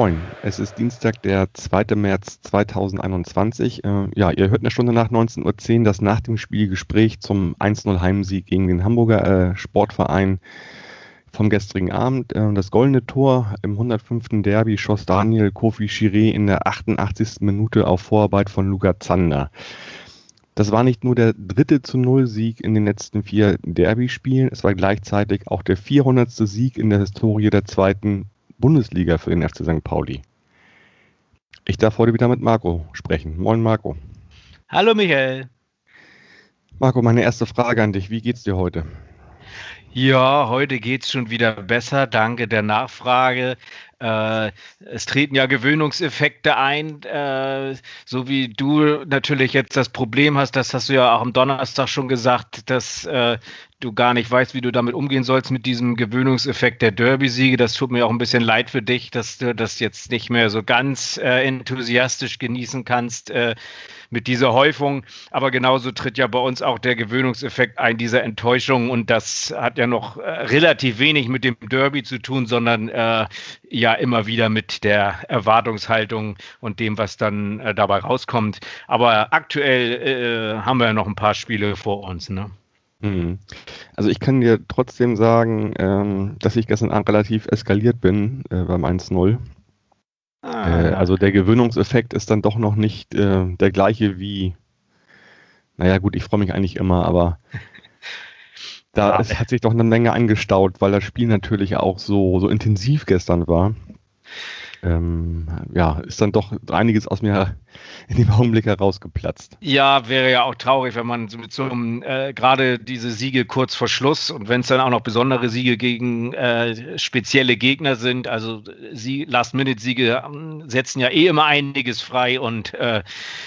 Moin, es ist Dienstag, der 2. März 2021. Äh, ja, ihr hört eine Stunde nach 19.10 Uhr das nach dem Spiel Gespräch zum 1-0 Heimsieg gegen den Hamburger äh, Sportverein vom gestrigen Abend. Äh, das goldene Tor im 105. Derby schoss Daniel Kofi Chiré in der 88. Minute auf Vorarbeit von Luca Zander. Das war nicht nur der dritte zu Null Sieg in den letzten vier Derby-Spielen, es war gleichzeitig auch der 400. Sieg in der Historie der zweiten Bundesliga für den FC St. Pauli. Ich darf heute wieder mit Marco sprechen. Moin Marco. Hallo Michael. Marco, meine erste Frage an dich. Wie geht's dir heute? Ja, heute geht es schon wieder besser. Danke der Nachfrage. Äh, es treten ja Gewöhnungseffekte ein, äh, so wie du natürlich jetzt das Problem hast, das hast du ja auch am Donnerstag schon gesagt, dass äh, du gar nicht weißt, wie du damit umgehen sollst mit diesem Gewöhnungseffekt der Derby-Siege. Das tut mir auch ein bisschen leid für dich, dass du das jetzt nicht mehr so ganz äh, enthusiastisch genießen kannst äh, mit dieser Häufung. Aber genauso tritt ja bei uns auch der Gewöhnungseffekt ein, dieser Enttäuschung. Und das hat ja noch äh, relativ wenig mit dem Derby zu tun, sondern äh, ja immer wieder mit der Erwartungshaltung und dem, was dann äh, dabei rauskommt. Aber aktuell äh, haben wir ja noch ein paar Spiele vor uns. Ne? Mhm. Also ich kann dir trotzdem sagen, ähm, dass ich gestern Abend relativ eskaliert bin äh, beim 1-0. Ah. Äh, also der Gewöhnungseffekt ist dann doch noch nicht äh, der gleiche wie, naja gut, ich freue mich eigentlich immer, aber da ja. es hat sich doch eine Menge angestaut, weil das Spiel natürlich auch so, so intensiv gestern war ähm, ja, ist dann doch einiges aus mir in dem Augenblick herausgeplatzt. Ja, wäre ja auch traurig, wenn man mit so einem, äh, gerade diese Siege kurz vor Schluss und wenn es dann auch noch besondere Siege gegen äh, spezielle Gegner sind, also sie Last-Minute-Siege ähm, setzen ja eh immer einiges frei und äh,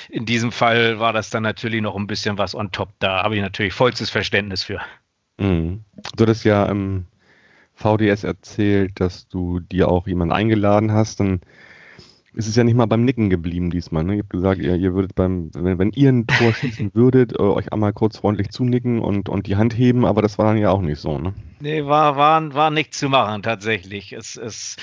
in diesem Fall war das dann natürlich noch ein bisschen was on top. Da habe ich natürlich vollstes Verständnis für. Mhm. Du hattest ja im VDS erzählt, dass du dir auch jemanden eingeladen hast, dann ist es ja nicht mal beim Nicken geblieben diesmal. Ne? Ihr habt gesagt, ihr, ihr würdet beim, wenn, wenn, ihr ein Tor schießen würdet, äh, euch einmal kurz freundlich zunicken und, und die Hand heben, aber das war dann ja auch nicht so, ne? Nee, war, war, war nicht zu machen tatsächlich. Es, es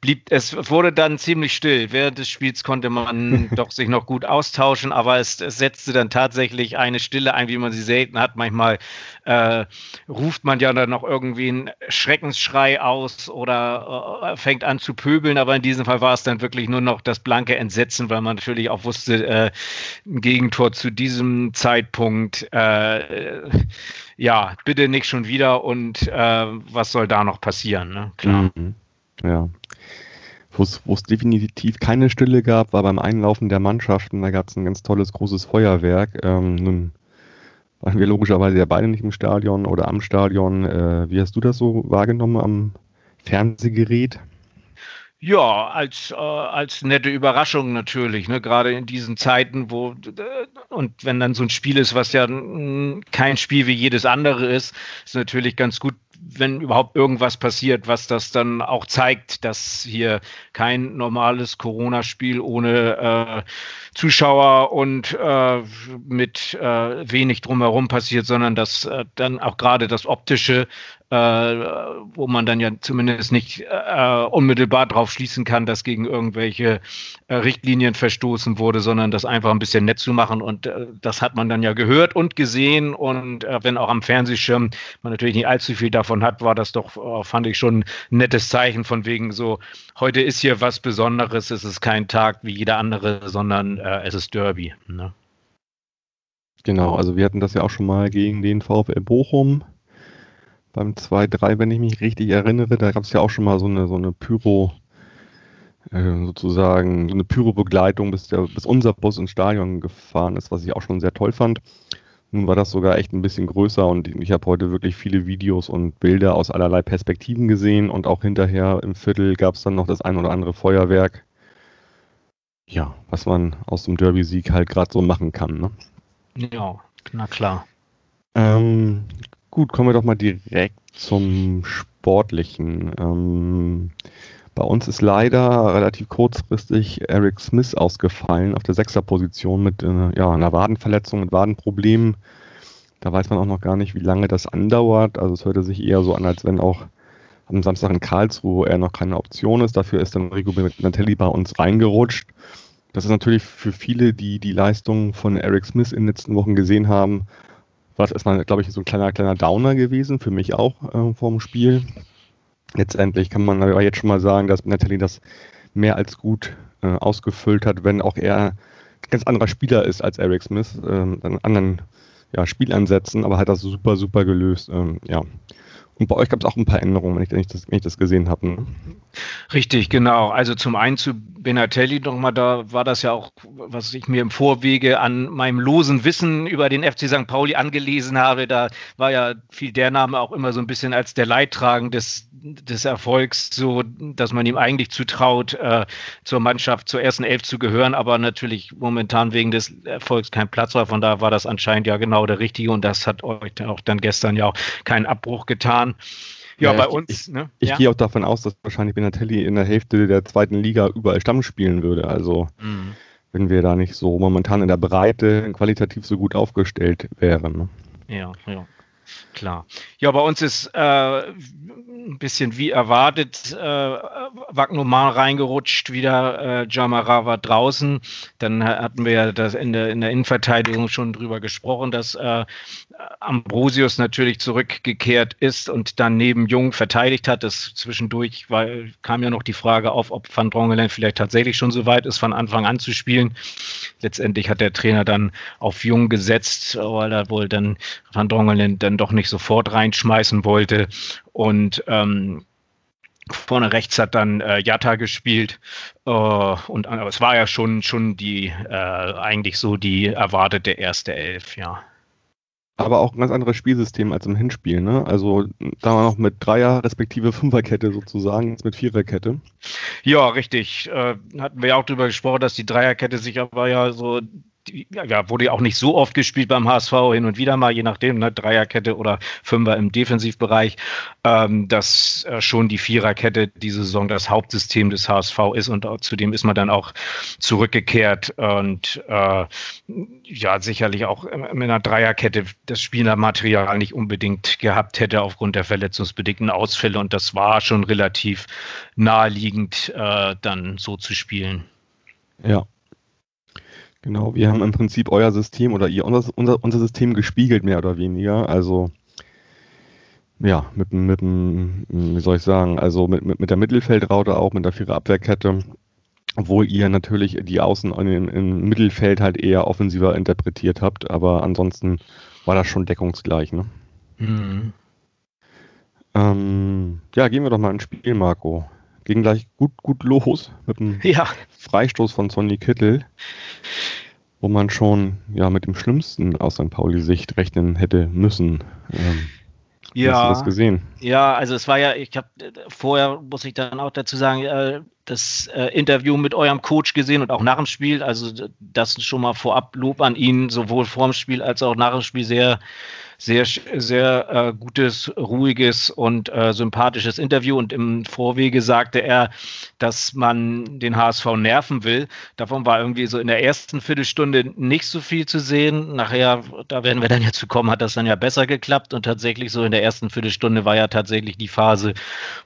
blieb, es wurde dann ziemlich still. Während des Spiels konnte man doch sich noch gut austauschen, aber es, es, setzte dann tatsächlich eine Stille ein, wie man sie selten hat. Manchmal äh, ruft man ja dann noch irgendwie einen Schreckensschrei aus oder äh, fängt an zu pöbeln, aber in diesem Fall war es dann wirklich nur noch das blanke Entsetzen, weil man natürlich auch wusste, äh, ein Gegentor zu diesem Zeitpunkt äh, ja, bitte nicht schon wieder und äh, was soll da noch passieren, ne? Klar. Mhm. Ja. Wo es definitiv keine Stille gab, war beim Einlaufen der Mannschaften. Da gab es ein ganz tolles großes Feuerwerk. Ähm, nun waren wir logischerweise ja beide nicht im Stadion oder am Stadion. Äh, wie hast du das so wahrgenommen am Fernsehgerät? Ja, als, äh, als nette Überraschung natürlich, ne? gerade in diesen Zeiten, wo, äh, und wenn dann so ein Spiel ist, was ja kein Spiel wie jedes andere ist, ist natürlich ganz gut, wenn überhaupt irgendwas passiert, was das dann auch zeigt, dass hier kein normales Corona-Spiel ohne äh, Zuschauer und äh, mit äh, wenig drumherum passiert, sondern dass äh, dann auch gerade das Optische äh, wo man dann ja zumindest nicht äh, unmittelbar darauf schließen kann, dass gegen irgendwelche äh, Richtlinien verstoßen wurde, sondern das einfach ein bisschen nett zu machen. Und äh, das hat man dann ja gehört und gesehen. Und äh, wenn auch am Fernsehschirm man natürlich nicht allzu viel davon hat, war das doch, äh, fand ich schon ein nettes Zeichen von wegen so, heute ist hier was Besonderes, es ist kein Tag wie jeder andere, sondern es ist Derby. Ne? Genau, also wir hatten das ja auch schon mal gegen den VfL Bochum beim 2-3, wenn ich mich richtig erinnere. Da gab es ja auch schon mal so eine, so eine Pyro, äh, sozusagen, so eine Pyro-Begleitung, bis, bis unser Bus ins Stadion gefahren ist, was ich auch schon sehr toll fand. Nun war das sogar echt ein bisschen größer und ich habe heute wirklich viele Videos und Bilder aus allerlei Perspektiven gesehen und auch hinterher im Viertel gab es dann noch das ein oder andere Feuerwerk. Ja, was man aus dem Derby-Sieg halt gerade so machen kann. Ne? Ja, na klar. Ähm, Gut, kommen wir doch mal direkt zum Sportlichen. Ähm, Bei uns ist leider relativ kurzfristig Eric Smith ausgefallen auf der Sechserposition mit äh, ja, einer Wadenverletzung, mit Wadenproblemen. Da weiß man auch noch gar nicht, wie lange das andauert. Also es hörte sich eher so an, als wenn auch am Samstag in Karlsruhe er noch keine Option ist. Dafür ist dann Rico Natelli bei uns reingerutscht. Das ist natürlich für viele, die die Leistung von Eric Smith in den letzten Wochen gesehen haben, war das erstmal, glaube ich, so ein kleiner, kleiner Downer gewesen, für mich auch äh, vor Spiel. Letztendlich kann man aber jetzt schon mal sagen, dass Natalie das mehr als gut äh, ausgefüllt hat, wenn auch er ein ganz anderer Spieler ist als Eric Smith, äh, einen anderen ja, Spielansätzen, aber hat das super, super gelöst. Ähm, ja. Und bei euch gab es auch ein paar Änderungen, wenn ich, wenn ich, das, wenn ich das gesehen habe. Ne? Richtig, genau. Also zum einen zu Benatelli nochmal, da war das ja auch, was ich mir im Vorwege an meinem losen Wissen über den FC St. Pauli angelesen habe. Da war ja viel der Name auch immer so ein bisschen als der Leidtragende des, des Erfolgs, so dass man ihm eigentlich zutraut, äh, zur Mannschaft, zur ersten Elf zu gehören, aber natürlich momentan wegen des Erfolgs kein Platz war. Von da war das anscheinend ja genau der Richtige und das hat euch auch dann gestern ja auch keinen Abbruch getan. Ja, ja, bei ich, uns. Ich, ne? ich ja. gehe auch davon aus, dass wahrscheinlich Benatelli in der Hälfte der zweiten Liga überall Stamm spielen würde. Also, mhm. wenn wir da nicht so momentan in der Breite qualitativ so gut aufgestellt wären. Ne? Ja, ja. Klar. Ja, bei uns ist äh, ein bisschen wie erwartet äh, Wagnoman reingerutscht, wieder äh, Jamara war draußen. Dann hatten wir ja das in der, in der Innenverteidigung schon drüber gesprochen, dass äh, Ambrosius natürlich zurückgekehrt ist und dann neben Jung verteidigt hat. Das zwischendurch war, kam ja noch die Frage auf, ob Van Drongelen vielleicht tatsächlich schon so weit ist, von Anfang an zu spielen. Letztendlich hat der Trainer dann auf Jung gesetzt, weil er wohl dann Van Drongelen dann doch nicht sofort reinschmeißen wollte. Und ähm, Vorne rechts hat dann äh, Jatta gespielt äh, und aber es war ja schon schon die äh, eigentlich so die erwartete erste Elf, ja aber auch ein ganz anderes Spielsystem als im Hinspiel. Ne? Also da war noch mit Dreier respektive Fünferkette sozusagen, jetzt mit Viererkette. Ja, richtig. Äh, hatten wir ja auch darüber gesprochen, dass die Dreierkette sich aber ja so ja, wurde ja auch nicht so oft gespielt beim HSV, hin und wieder mal, je nachdem, ne, Dreierkette oder Fünfer im Defensivbereich, ähm, dass äh, schon die Viererkette diese Saison das Hauptsystem des HSV ist und zudem ist man dann auch zurückgekehrt und äh, ja, sicherlich auch mit einer Dreierkette das Spielermaterial nicht unbedingt gehabt hätte aufgrund der verletzungsbedingten Ausfälle und das war schon relativ naheliegend, äh, dann so zu spielen. Ja, Genau, wir haben im Prinzip euer System oder ihr unser, unser, unser System gespiegelt, mehr oder weniger. Also ja, mit, mit, wie soll ich sagen, also mit, mit, mit der Mittelfeldraute auch, mit der Vierer-Abwehrkette, obwohl ihr natürlich die Außen im, im Mittelfeld halt eher offensiver interpretiert habt, aber ansonsten war das schon deckungsgleich, ne? Mhm. Ähm, ja, gehen wir doch mal ins Spiel, Marco ging gleich gut, gut los mit dem ja. Freistoß von Sonny Kittel, wo man schon ja mit dem Schlimmsten aus St. Pauli-Sicht rechnen hätte müssen. Ähm, ja, hast du das gesehen? Ja, also es war ja, ich habe vorher, muss ich dann auch dazu sagen, äh, das äh, Interview mit eurem Coach gesehen und auch nach dem Spiel. Also das schon mal vorab Lob an ihn, sowohl vor dem Spiel als auch nach dem Spiel sehr sehr, sehr äh, gutes, ruhiges und äh, sympathisches Interview. Und im Vorwege sagte er, dass man den HSV nerven will. Davon war irgendwie so in der ersten Viertelstunde nicht so viel zu sehen. Nachher, da werden wir dann ja zu kommen, hat das dann ja besser geklappt. Und tatsächlich so in der ersten Viertelstunde war ja tatsächlich die Phase,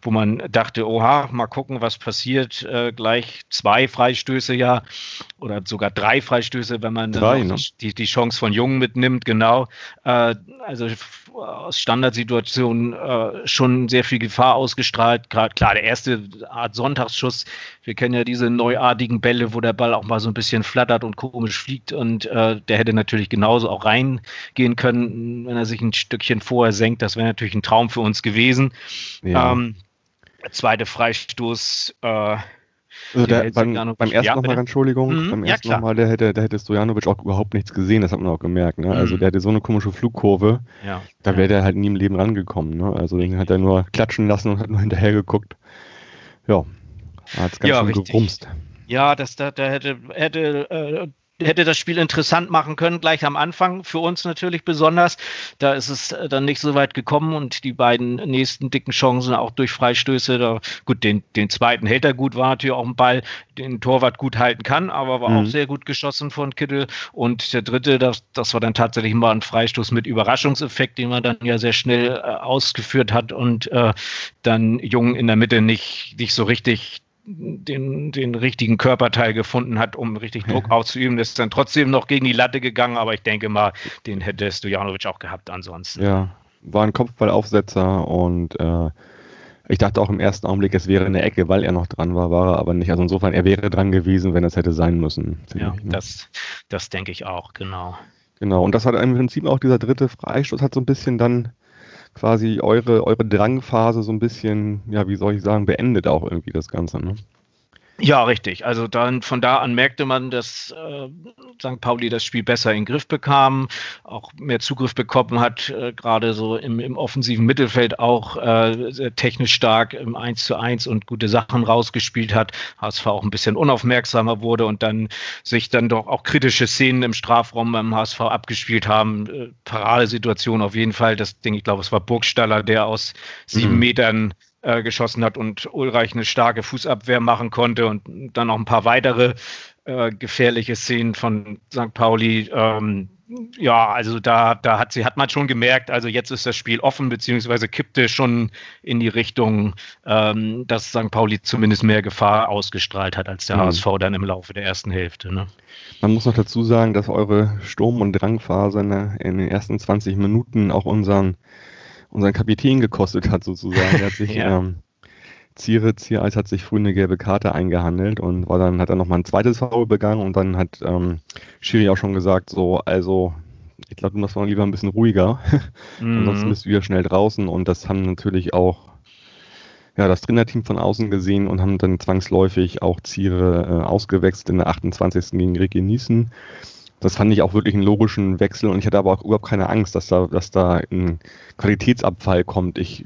wo man dachte, oha, mal gucken, was passiert. Äh, gleich zwei Freistöße ja oder sogar drei Freistöße, wenn man drei, ne? die, die Chance von Jungen mitnimmt, genau. Äh, also aus Standardsituationen äh, schon sehr viel Gefahr ausgestrahlt. Gerade klar, der erste Art Sonntagsschuss. Wir kennen ja diese neuartigen Bälle, wo der Ball auch mal so ein bisschen flattert und komisch fliegt und äh, der hätte natürlich genauso auch reingehen können, wenn er sich ein Stückchen vorher senkt. Das wäre natürlich ein Traum für uns gewesen. Ja. Ähm, zweite Freistoß. Äh, also der, beim, beim, ersten ja, nochmal, Entschuldigung, mhm, beim ersten ja, nochmal, der hätte, der hätte Stojanovic auch überhaupt nichts gesehen, das hat man auch gemerkt. Ne? Also mhm. Der hatte so eine komische Flugkurve, ja, da wäre der halt nie im Leben rangekommen. Ne? Also den hat er nur klatschen lassen und hat nur hinterher geguckt. Ja, hat es ganz schön richtig. gerumst. Ja, das, da, da hätte, hätte äh, hätte das Spiel interessant machen können, gleich am Anfang, für uns natürlich besonders. Da ist es dann nicht so weit gekommen und die beiden nächsten dicken Chancen auch durch Freistöße. Da, gut, den, den zweiten hält er gut, war natürlich auch ein Ball, den Torwart gut halten kann, aber war mhm. auch sehr gut geschossen von Kittel. Und der dritte, das, das war dann tatsächlich mal ein Freistoß mit Überraschungseffekt, den man dann ja sehr schnell äh, ausgeführt hat und äh, dann Jung in der Mitte nicht, nicht so richtig den, den richtigen Körperteil gefunden hat, um richtig Druck auszuüben. ist dann trotzdem noch gegen die Latte gegangen, aber ich denke mal, den hätte Stojanovic auch gehabt ansonsten. Ja, war ein Kopfballaufsetzer und äh, ich dachte auch im ersten Augenblick, es wäre eine Ecke, weil er noch dran war, war er aber nicht. Also insofern, er wäre dran gewesen, wenn es hätte sein müssen. Ja, ich, ne? das, das denke ich auch, genau. Genau, und das hat im Prinzip auch dieser dritte Freistoß hat so ein bisschen dann quasi eure, eure Drangphase so ein bisschen, ja, wie soll ich sagen, beendet auch irgendwie das Ganze, ne? Ja, richtig. Also dann von da an merkte man, dass äh, St. Pauli das Spiel besser in den Griff bekam, auch mehr Zugriff bekommen hat, äh, gerade so im, im, offensiven Mittelfeld auch äh, technisch stark im 1 zu 1 und gute Sachen rausgespielt hat. HSV auch ein bisschen unaufmerksamer wurde und dann sich dann doch auch kritische Szenen im Strafraum beim HSV abgespielt haben. Äh, Paradesituation auf jeden Fall. Das Ding, ich glaube, es war Burgstaller, der aus sieben mhm. Metern äh, geschossen hat und Ulreich eine starke Fußabwehr machen konnte und dann noch ein paar weitere äh, gefährliche Szenen von St. Pauli. Ähm, ja, also da, da hat sie, hat man schon gemerkt, also jetzt ist das Spiel offen, beziehungsweise kippte schon in die Richtung, ähm, dass St. Pauli zumindest mehr Gefahr ausgestrahlt hat als der mhm. HSV dann im Laufe der ersten Hälfte. Ne? Man muss noch dazu sagen, dass eure Sturm- und Drangphase ne, in den ersten 20 Minuten auch unseren unseren Kapitän gekostet hat, sozusagen. Er hat sich, ja. ähm, Ziere, Ziereis hat sich früh eine gelbe Karte eingehandelt und war dann, hat er nochmal ein zweites Foul begangen und dann hat ähm, Schiri auch schon gesagt, so, also, ich glaube, du machst mal lieber ein bisschen ruhiger. Mhm. Ansonsten bist du wieder schnell draußen und das haben natürlich auch ja, das Trainerteam von außen gesehen und haben dann zwangsläufig auch Ziere äh, ausgewechselt in der 28. gegen Ricky Niesen. Das fand ich auch wirklich einen logischen Wechsel und ich hatte aber auch überhaupt keine Angst, dass da, dass da ein Qualitätsabfall kommt. Ich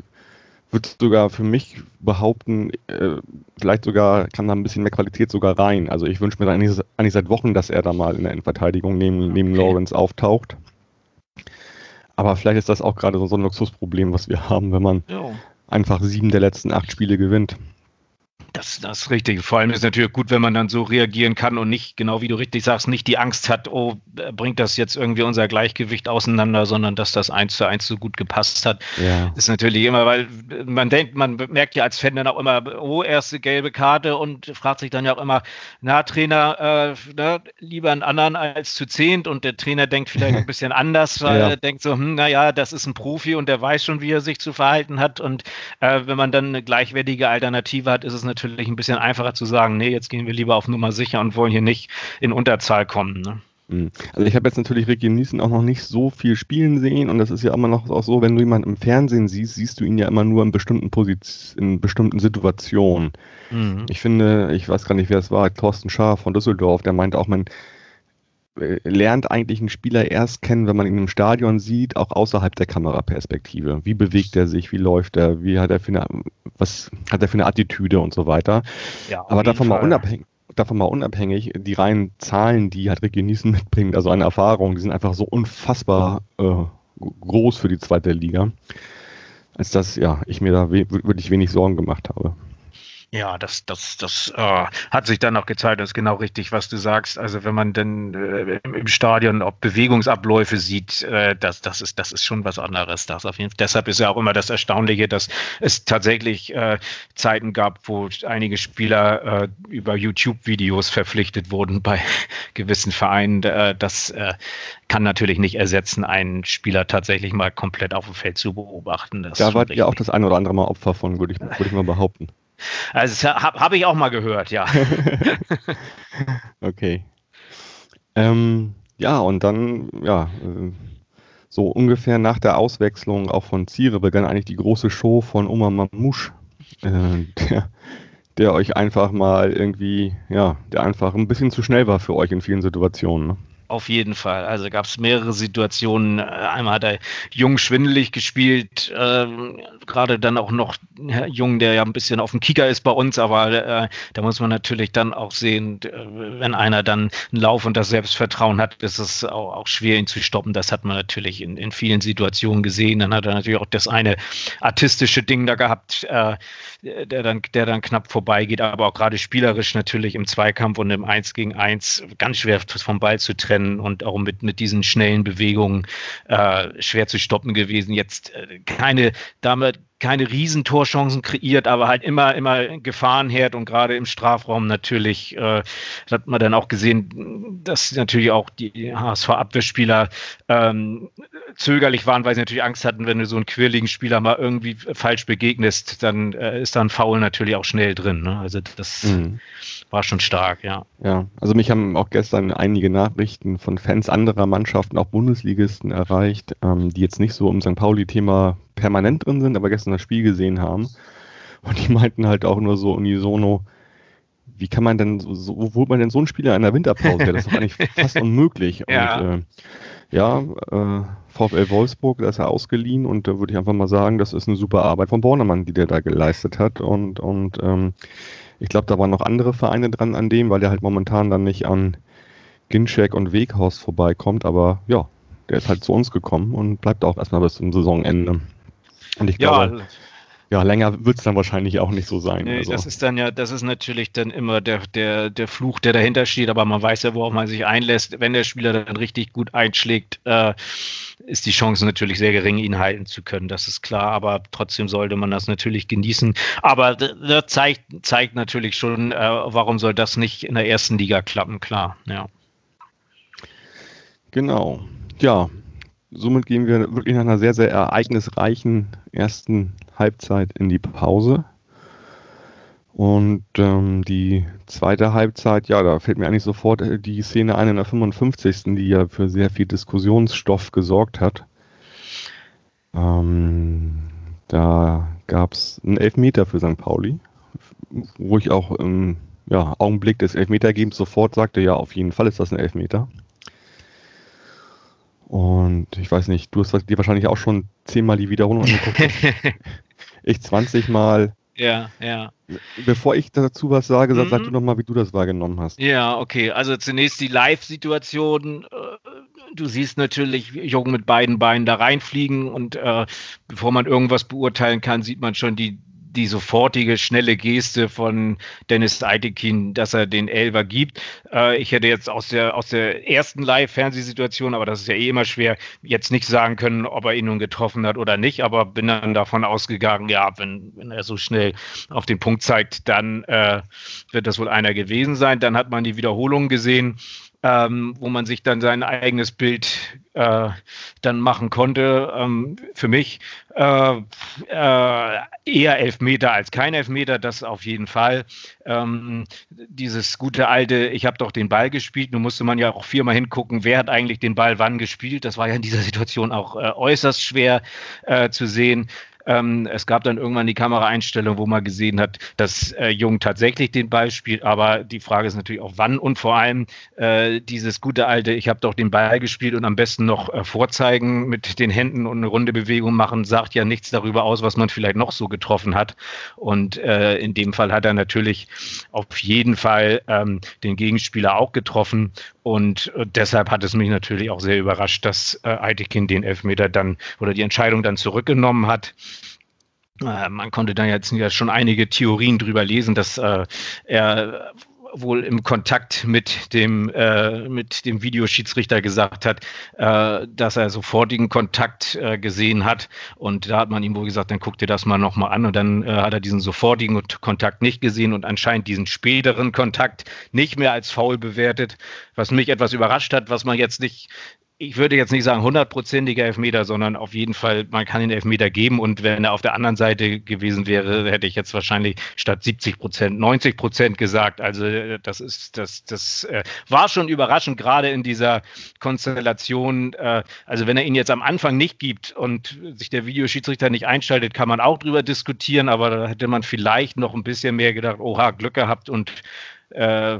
würde sogar für mich behaupten, äh, vielleicht sogar kann da ein bisschen mehr Qualität sogar rein. Also ich wünsche mir eigentlich, eigentlich, seit Wochen, dass er da mal in der Endverteidigung neben, neben okay. Lawrence auftaucht. Aber vielleicht ist das auch gerade so, so ein Luxusproblem, was wir haben, wenn man jo. einfach sieben der letzten acht Spiele gewinnt. Das, das ist richtig. Vor allem ist es natürlich gut, wenn man dann so reagieren kann und nicht, genau wie du richtig sagst, nicht die Angst hat, oh, bringt das jetzt irgendwie unser Gleichgewicht auseinander, sondern dass das eins zu eins so gut gepasst hat. Ja. Ist natürlich immer, weil man denkt, man merkt ja als Fan dann auch immer, oh, erste gelbe Karte und fragt sich dann ja auch immer, na, Trainer, äh, ne, lieber einen anderen als zu zehnt und der Trainer denkt vielleicht ein bisschen anders, weil ja. er denkt so, hm, naja, das ist ein Profi und der weiß schon, wie er sich zu verhalten hat und äh, wenn man dann eine gleichwertige Alternative hat, ist es natürlich natürlich ein bisschen einfacher zu sagen, nee, jetzt gehen wir lieber auf Nummer sicher und wollen hier nicht in Unterzahl kommen. Ne? Hm. Also ich habe jetzt natürlich Ricky Niesen auch noch nicht so viel spielen sehen und das ist ja immer noch auch so, wenn du jemanden im Fernsehen siehst, siehst du ihn ja immer nur in bestimmten Positionen, in bestimmten Situationen. Mhm. Ich finde, ich weiß gar nicht, wer es war, Thorsten Schaaf von Düsseldorf, der meinte auch, man lernt eigentlich einen Spieler erst kennen, wenn man ihn im Stadion sieht, auch außerhalb der Kameraperspektive. Wie bewegt er sich, wie läuft er, wie hat er für eine, was hat er für eine Attitüde und so weiter. Ja, Aber davon mal, unabhängig, davon mal unabhängig, die reinen Zahlen, die halt Ricky Niesen mitbringt, also eine Erfahrung, die sind einfach so unfassbar äh, groß für die zweite Liga, als dass ja ich mir da wirklich wenig Sorgen gemacht habe. Ja, das, das, das äh, hat sich dann auch gezeigt, das ist genau richtig, was du sagst. Also wenn man dann äh, im Stadion auch Bewegungsabläufe sieht, äh, das, das, ist, das ist schon was anderes. Das auf jeden Fall. Deshalb ist ja auch immer das Erstaunliche, dass es tatsächlich äh, Zeiten gab, wo einige Spieler äh, über YouTube-Videos verpflichtet wurden bei gewissen Vereinen. Äh, das äh, kann natürlich nicht ersetzen, einen Spieler tatsächlich mal komplett auf dem Feld zu beobachten. Das da wart ihr auch das eine oder andere Mal Opfer von, würde ich, würde ich mal behaupten. Also habe hab ich auch mal gehört, ja. okay. Ähm, ja, und dann, ja, äh, so ungefähr nach der Auswechslung auch von Ziere begann eigentlich die große Show von Oma Mamouche, äh, der, der euch einfach mal irgendwie, ja, der einfach ein bisschen zu schnell war für euch in vielen Situationen. Ne? Auf jeden Fall. Also gab es mehrere Situationen. Einmal hat er Jung schwindelig gespielt, äh, gerade dann auch noch Herr Jung, der ja ein bisschen auf dem Kicker ist bei uns, aber äh, da muss man natürlich dann auch sehen, wenn einer dann einen Lauf und das Selbstvertrauen hat, ist es auch, auch schwer, ihn zu stoppen. Das hat man natürlich in, in vielen Situationen gesehen. Dann hat er natürlich auch das eine artistische Ding da gehabt, äh, der, dann, der dann knapp vorbeigeht, aber auch gerade spielerisch natürlich im Zweikampf und im Eins gegen Eins ganz schwer vom Ball zu trennen trennen und auch mit, mit diesen schnellen Bewegungen äh, schwer zu stoppen gewesen. Jetzt äh, keine, damit keine Riesentorchancen kreiert, aber halt immer, immer Gefahrenherd und gerade im Strafraum natürlich, äh, hat man dann auch gesehen, dass natürlich auch die HSV-Abwehrspieler ähm, zögerlich waren, weil sie natürlich Angst hatten, wenn du so einen quirligen Spieler mal irgendwie falsch begegnest, dann äh, ist da ein Foul natürlich auch schnell drin. Ne? Also das mhm. war schon stark, ja. Ja, also mich haben auch gestern einige Nachrichten von Fans anderer Mannschaften, auch Bundesligisten erreicht, ähm, die jetzt nicht so im St. Pauli-Thema permanent drin sind, aber gestern das Spiel gesehen haben. Und die meinten halt auch nur so unisono, wie kann man denn, so, wo holt man denn so einen Spieler in der Winterpause? Das ist doch eigentlich fast unmöglich. ja. Und, äh, ja, äh, VfL Wolfsburg, da ist er ausgeliehen und da würde ich einfach mal sagen, das ist eine super Arbeit von Bornemann, die der da geleistet hat. Und, und ähm, ich glaube, da waren noch andere Vereine dran an dem, weil der halt momentan dann nicht an Ginczek und Weghaus vorbeikommt. Aber ja, der ist halt zu uns gekommen und bleibt auch erstmal bis zum Saisonende. Und ich glaube, ja, länger wird es dann wahrscheinlich auch nicht so sein. Nee, also. Das ist dann ja, das ist natürlich dann immer der, der, der Fluch, der dahinter steht, aber man weiß ja, worauf man sich einlässt. Wenn der Spieler dann richtig gut einschlägt, äh, ist die Chance natürlich sehr gering, ihn halten zu können. Das ist klar, aber trotzdem sollte man das natürlich genießen. Aber das zeigt, zeigt natürlich schon, äh, warum soll das nicht in der ersten Liga klappen, klar, ja. Genau. Ja, somit gehen wir wirklich nach einer sehr, sehr ereignisreichen ersten Halbzeit in die Pause. Und ähm, die zweite Halbzeit, ja, da fällt mir eigentlich sofort äh, die Szene ein in der 55. die ja für sehr viel Diskussionsstoff gesorgt hat. Ähm, da gab es einen Elfmeter für St. Pauli, wo ich auch im ja, Augenblick des Elfmetergebens sofort sagte, ja, auf jeden Fall ist das ein Elfmeter. Und ich weiß nicht, du hast dir wahrscheinlich auch schon zehnmal die Wiederholung angeguckt. ich 20 Mal. Ja, ja. Bevor ich dazu was sage, mhm. sag du nochmal, wie du das wahrgenommen hast. Ja, okay. Also zunächst die Live-Situation. Äh, du siehst natürlich Jungen mit beiden Beinen da reinfliegen und äh, bevor man irgendwas beurteilen kann, sieht man schon die die sofortige, schnelle Geste von Dennis Eitekin, dass er den Elver gibt. Äh, ich hätte jetzt aus der, aus der ersten Live-Fernsehsituation, aber das ist ja eh immer schwer, jetzt nicht sagen können, ob er ihn nun getroffen hat oder nicht, aber bin dann davon ausgegangen, ja, wenn, wenn er so schnell auf den Punkt zeigt, dann äh, wird das wohl einer gewesen sein. Dann hat man die Wiederholung gesehen ähm, wo man sich dann sein eigenes Bild äh, dann machen konnte. Ähm, für mich äh, äh, eher Elfmeter als kein Elfmeter, das auf jeden Fall. Ähm, dieses gute alte, ich habe doch den Ball gespielt, nun musste man ja auch viermal hingucken, wer hat eigentlich den Ball wann gespielt. Das war ja in dieser Situation auch äh, äußerst schwer äh, zu sehen. Ähm, es gab dann irgendwann die Kameraeinstellung, wo man gesehen hat, dass äh, Jung tatsächlich den Ball spielt. Aber die Frage ist natürlich auch wann und vor allem äh, dieses gute alte, ich habe doch den Ball gespielt und am besten noch äh, vorzeigen mit den Händen und eine runde Bewegung machen, sagt ja nichts darüber aus, was man vielleicht noch so getroffen hat. Und äh, in dem Fall hat er natürlich auf jeden Fall ähm, den Gegenspieler auch getroffen. Und äh, deshalb hat es mich natürlich auch sehr überrascht, dass äh, den Elfmeter dann oder die Entscheidung dann zurückgenommen hat. Äh, man konnte da jetzt schon einige Theorien drüber lesen, dass äh, er wohl im Kontakt mit dem, äh, mit dem Videoschiedsrichter gesagt hat, äh, dass er sofortigen Kontakt äh, gesehen hat. Und da hat man ihm wohl gesagt, dann guck dir das mal nochmal an. Und dann äh, hat er diesen sofortigen Kontakt nicht gesehen und anscheinend diesen späteren Kontakt nicht mehr als faul bewertet, was mich etwas überrascht hat, was man jetzt nicht ich würde jetzt nicht sagen hundertprozentiger Elfmeter, sondern auf jeden Fall, man kann den Elfmeter geben und wenn er auf der anderen Seite gewesen wäre, hätte ich jetzt wahrscheinlich statt 70 Prozent 90 Prozent gesagt. Also äh, das ist, das, das äh, war schon überraschend, gerade in dieser Konstellation. Äh, also wenn er ihn jetzt am Anfang nicht gibt und sich der Videoschiedsrichter nicht einschaltet, kann man auch drüber diskutieren, aber da hätte man vielleicht noch ein bisschen mehr gedacht, oha, Glück gehabt und Äh,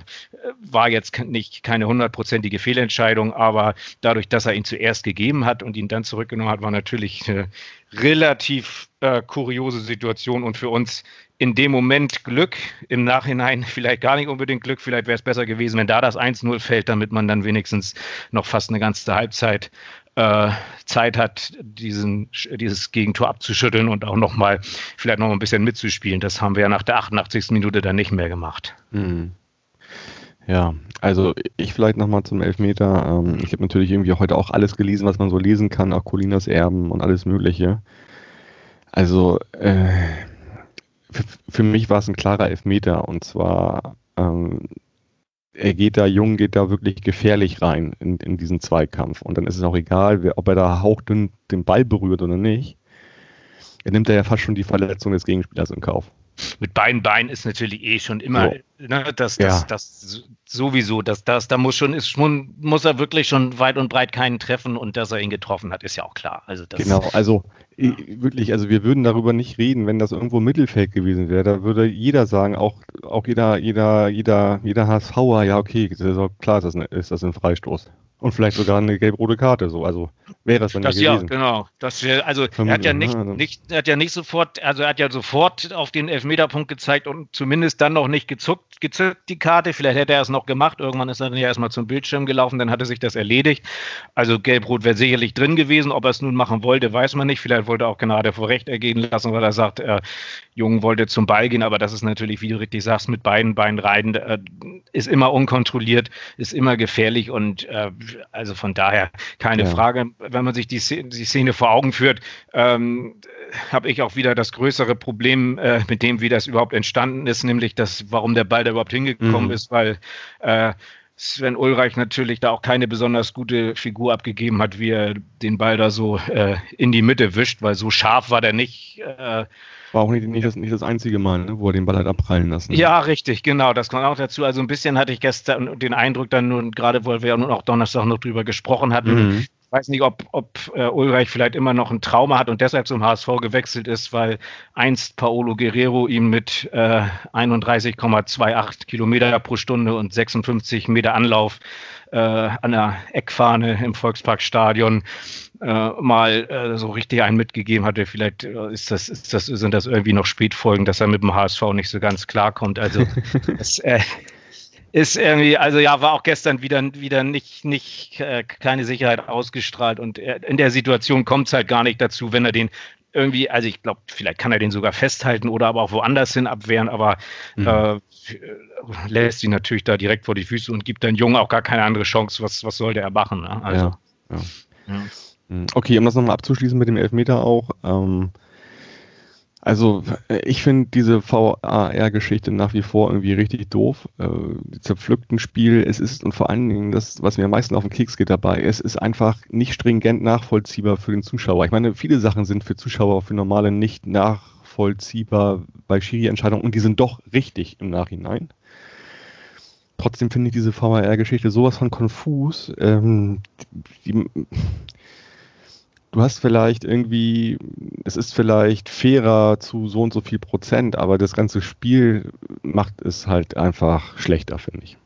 war jetzt nicht keine hundertprozentige Fehlentscheidung, aber dadurch, dass er ihn zuerst gegeben hat und ihn dann zurückgenommen hat, war natürlich eine relativ äh, kuriose Situation und für uns in dem Moment Glück, im Nachhinein vielleicht gar nicht unbedingt Glück, vielleicht wäre es besser gewesen, wenn da das 1-0 fällt, damit man dann wenigstens noch fast eine ganze Halbzeit äh, Zeit hat, diesen, dieses Gegentor abzuschütteln und auch nochmal, vielleicht noch ein bisschen mitzuspielen. Das haben wir ja nach der 88. Minute dann nicht mehr gemacht. Mhm. Ja, also ich vielleicht nochmal zum Elfmeter. Ähm, ich habe natürlich irgendwie heute auch alles gelesen, was man so lesen kann, auch Colinas Erben und alles Mögliche. Also äh, für mich war es ein klarer Elfmeter und zwar ähm, er geht da, Jung geht da wirklich gefährlich rein in, in diesen Zweikampf. Und dann ist es auch egal, wer, ob er da hauchdünn den Ball berührt oder nicht. Er nimmt da ja fast schon die Verletzung des Gegenspielers in Kauf mit beiden Beinen ist natürlich eh schon immer, so. ne, das, das, ja. das sowieso, das, das, da muss schon, ist schon, muss er wirklich schon weit und breit keinen treffen und dass er ihn getroffen hat, ist ja auch klar. Also das, genau, also ja. wirklich, also wir würden darüber nicht reden, wenn das irgendwo Mittelfeld gewesen wäre. Da würde jeder sagen, auch, auch jeder, jeder, jeder, jeder HSVer, ja, okay, ist klar, ist das, ein, ist das ein Freistoß. Und vielleicht sogar eine gelb-rote Karte, so. Also wäre das dann das, ja gewesen. Ja, genau. Das wär, also er hat ja nicht, nicht, hat ja nicht sofort, also er hat ja sofort auf den Elfmeterpunkt gezeigt und zumindest dann noch nicht gezuckt, gezückt die Karte. Vielleicht hätte er es noch gemacht. Irgendwann ist er dann ja erstmal zum Bildschirm gelaufen, dann hatte sich das erledigt. Also gelb-rot wäre sicherlich drin gewesen. Ob er es nun machen wollte, weiß man nicht. Vielleicht wollte er auch gerade vor Recht ergehen lassen, weil er sagt, äh, Jung wollte zum Ball gehen, aber das ist natürlich, wie du richtig sagst, mit beiden Beinen rein, äh, ist immer unkontrolliert, ist immer gefährlich und äh, also von daher keine ja. Frage. Wenn man sich die, die Szene vor Augen führt, ähm, habe ich auch wieder das größere Problem äh, mit dem, wie das überhaupt entstanden ist, nämlich das, warum der Ball da überhaupt hingekommen mhm. ist, weil äh, Sven Ulreich natürlich da auch keine besonders gute Figur abgegeben hat, wie er den Ball da so äh, in die Mitte wischt, weil so scharf war der nicht. Äh, war auch nicht, nicht, das, nicht das einzige Mal, ne, wo er den Ball hat abprallen lassen. Ja, richtig, genau. Das kommt auch dazu. Also ein bisschen hatte ich gestern den Eindruck dann nun, gerade weil wir ja nun auch Donnerstag noch drüber gesprochen hatten, mhm. Ich weiß nicht, ob, ob äh, Ulreich vielleicht immer noch ein Trauma hat und deshalb zum HSV gewechselt ist, weil einst Paolo Guerrero ihm mit äh, 31,28 Kilometer pro Stunde und 56 Meter Anlauf äh, an der Eckfahne im Volksparkstadion äh, mal äh, so richtig einen mitgegeben hatte. Vielleicht äh, ist das, ist das, sind das irgendwie noch Spätfolgen, dass er mit dem HSV nicht so ganz klarkommt. Also das, äh, ist irgendwie, also ja, war auch gestern wieder, wieder nicht, nicht äh, keine Sicherheit ausgestrahlt und in der Situation kommt es halt gar nicht dazu, wenn er den irgendwie, also ich glaube, vielleicht kann er den sogar festhalten oder aber auch woanders hin abwehren, aber mhm. äh, lässt ihn natürlich da direkt vor die Füße und gibt dann Jungen auch gar keine andere Chance. Was, was sollte er machen? Ne? Also, ja, ja. Ja. Mhm. Okay, um das nochmal abzuschließen mit dem Elfmeter auch. Ähm, also ich finde diese VAR-Geschichte nach wie vor irgendwie richtig doof. Äh, die zerpflückten Spiel, es ist und vor allen Dingen das, was mir am meisten auf den Keks geht dabei, es ist einfach nicht stringent nachvollziehbar für den Zuschauer. Ich meine, viele Sachen sind für Zuschauer, für normale nicht nachvollziehbar bei Schiri-Entscheidungen und die sind doch richtig im Nachhinein. Trotzdem finde ich diese VAR-Geschichte sowas von konfus. Ähm, die, du hast vielleicht irgendwie, es ist vielleicht fairer zu so und so viel Prozent, aber das ganze Spiel macht es halt einfach schlechter, finde ich.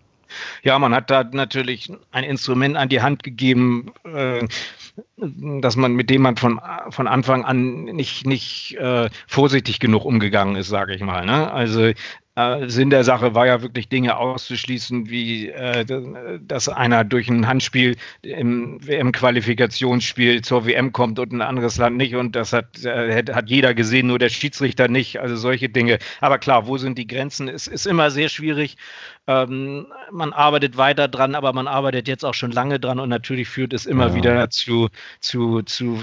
Ja, man hat da natürlich ein Instrument an die Hand gegeben, äh, dass man mit dem man von, von Anfang an nicht, nicht äh, vorsichtig genug umgegangen ist, sage ich mal. Ne? Also äh, Sinn der Sache war ja wirklich Dinge auszuschließen, wie äh, dass einer durch ein Handspiel im WM-Qualifikationsspiel zur WM kommt und ein anderes Land nicht und das hat, äh, hat jeder gesehen, nur der Schiedsrichter nicht. Also solche Dinge. Aber klar, wo sind die Grenzen? Es ist immer sehr schwierig. Ähm, man arbeitet weiter dran, aber man arbeitet jetzt auch schon lange dran und natürlich führt es immer ja. wieder zu, zu, zu,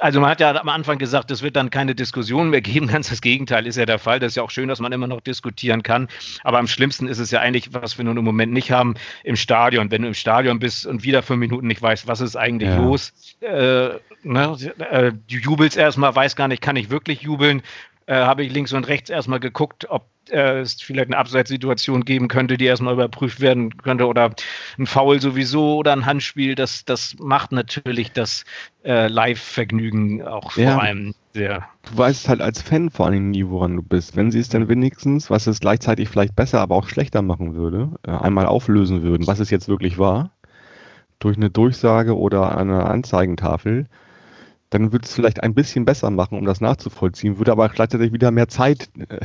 also man hat ja am Anfang gesagt, es wird dann keine Diskussion mehr geben. Ganz das Gegenteil ist ja der Fall. Das ist ja auch schön, dass man immer noch diskutieren kann. Aber am schlimmsten ist es ja eigentlich, was wir nun im Moment nicht haben, im Stadion. Wenn du im Stadion bist und wieder fünf Minuten nicht weißt, was ist eigentlich ja. los, äh, ne, äh, du jubelst erstmal, weiß gar nicht, kann ich wirklich jubeln? Äh, habe ich links und rechts erstmal geguckt, ob äh, es vielleicht eine Abseitssituation geben könnte, die erstmal überprüft werden könnte oder ein Foul sowieso oder ein Handspiel. Das, das macht natürlich das äh, Live-Vergnügen auch ja. vor allem sehr. Du weißt halt als Fan vor allem nie, woran du bist. Wenn sie es dann wenigstens, was es gleichzeitig vielleicht besser, aber auch schlechter machen würde, äh, einmal auflösen würden, was es jetzt wirklich war, durch eine Durchsage oder eine Anzeigentafel, dann würde es vielleicht ein bisschen besser machen, um das nachzuvollziehen, würde aber gleichzeitig wieder mehr Zeit äh,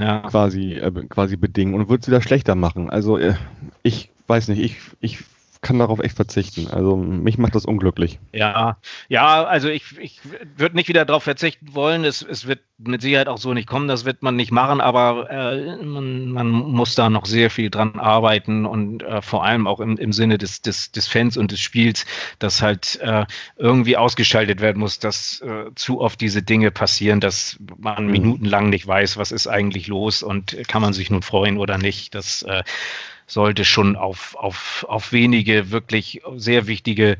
ja. quasi, äh, quasi bedingen und würde es wieder schlechter machen. Also äh, ich weiß nicht, ich, ich kann darauf echt verzichten. Also mich macht das unglücklich. Ja, ja, also ich, ich würde nicht wieder darauf verzichten wollen. Es, es wird mit Sicherheit auch so nicht kommen, das wird man nicht machen, aber äh, man, man, muss da noch sehr viel dran arbeiten und äh, vor allem auch im, im Sinne des, des, des Fans und des Spiels, dass halt äh, irgendwie ausgeschaltet werden muss, dass äh, zu oft diese Dinge passieren, dass man mhm. minutenlang nicht weiß, was ist eigentlich los und kann man sich nun freuen oder nicht. Das äh, sollte schon auf, auf, auf wenige wirklich sehr wichtige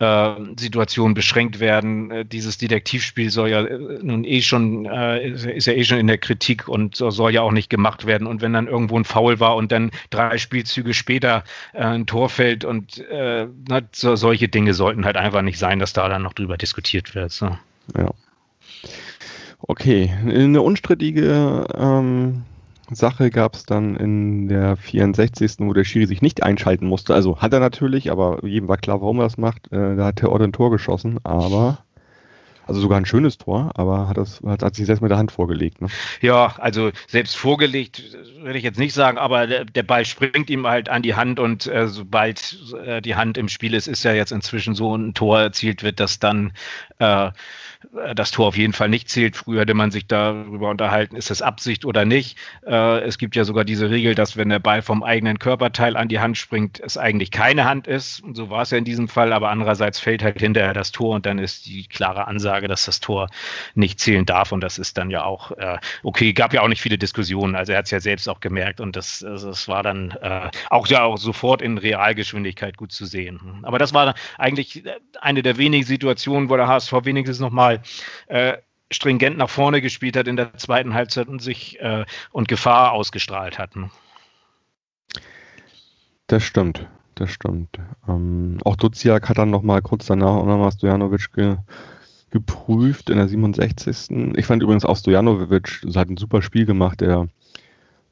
äh, Situationen beschränkt werden. Äh, dieses Detektivspiel soll ja äh, nun eh schon, äh, ist ja eh schon in der Kritik und soll ja auch nicht gemacht werden. Und wenn dann irgendwo ein Foul war und dann drei Spielzüge später äh, ein Tor fällt und äh, na, so, solche Dinge sollten halt einfach nicht sein, dass da dann noch drüber diskutiert wird. So. Ja. Okay, eine unstrittige ähm, Sache gab es dann in der 64. wo der Schiri sich nicht einschalten musste. Also hat er natürlich, aber jedem war klar, warum er das macht. Äh, da hat Theodor ein Tor geschossen, aber also sogar ein schönes Tor, aber hat, das, hat, hat sich selbst mit der Hand vorgelegt. Ne? Ja, also selbst vorgelegt würde ich jetzt nicht sagen, aber der, der, Ball springt ihm halt an die Hand und äh, sobald äh, die Hand im Spiel ist, ist ja jetzt inzwischen so ein Tor erzielt wird, dass dann äh, das Tor auf jeden Fall nicht zählt. Früher hätte man sich darüber unterhalten, ist es Absicht oder nicht. Äh, es gibt ja sogar diese Regel, dass wenn der Ball vom eigenen Körperteil an die Hand springt, es eigentlich keine Hand ist. So war es ja in diesem Fall, aber andererseits fällt halt hinterher das Tor und dann ist die klare Ansage, dass das Tor nicht zählen darf. Und das ist dann ja auch äh, okay, gab ja auch nicht viele Diskussionen. Also er hat es ja selbst auch gemerkt und das, also das war dann äh, auch ja auch sofort in Realgeschwindigkeit gut zu sehen. Aber das war eigentlich eine der wenigen Situationen, wo der HSV wenigstens nochmal mal äh, stringent nach vorne gespielt hat in der zweiten Halbzeit und sich äh, und Gefahr ausgestrahlt hatten. Das stimmt, das stimmt. Ähm, auch Duziak hat dann nochmal kurz danach auch nochmal Stojanovic ge, geprüft in der 67. Ich fand übrigens auch Stojanovic, hat ein super Spiel gemacht. Der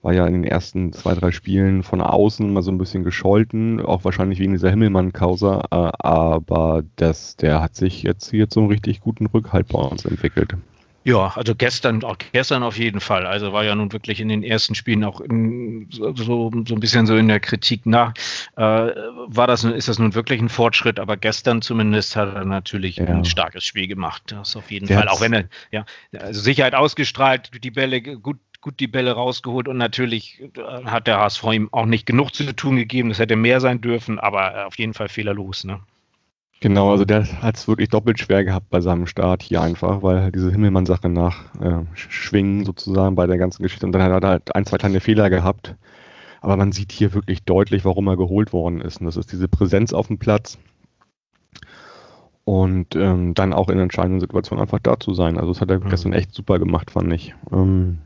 war ja in den ersten zwei, drei Spielen von außen mal so ein bisschen gescholten, auch wahrscheinlich wegen dieser Himmelmann-Causa, äh, aber das, der hat sich jetzt hier zum richtig guten Rückhalt bei uns entwickelt. Ja, also gestern, auch gestern auf jeden Fall. Also war ja nun wirklich in den ersten Spielen auch in, so, so ein bisschen so in der Kritik nach. Äh, war das, ist das nun wirklich ein Fortschritt? Aber gestern zumindest hat er natürlich ja. ein starkes Spiel gemacht. Das auf jeden Der Fall. Auch wenn er, ja, also Sicherheit ausgestrahlt, die Bälle gut gut die Bälle rausgeholt und natürlich äh, hat der HSV ihm auch nicht genug zu tun gegeben. Das hätte mehr sein dürfen, aber auf jeden Fall fehlerlos. Ne? Genau, also der hat es wirklich doppelt schwer gehabt bei seinem Start hier einfach, weil halt diese Himmelmann-Sache nach äh, Schwingen sozusagen bei der ganzen Geschichte und dann hat er halt ein, zwei kleine Fehler gehabt. Aber man sieht hier wirklich deutlich, warum er geholt worden ist. Und das ist diese Präsenz auf dem Platz und ähm, dann auch in entscheidenden Situationen einfach da zu sein. Also das hat er mhm. gestern echt super gemacht, fand ich. Ähm,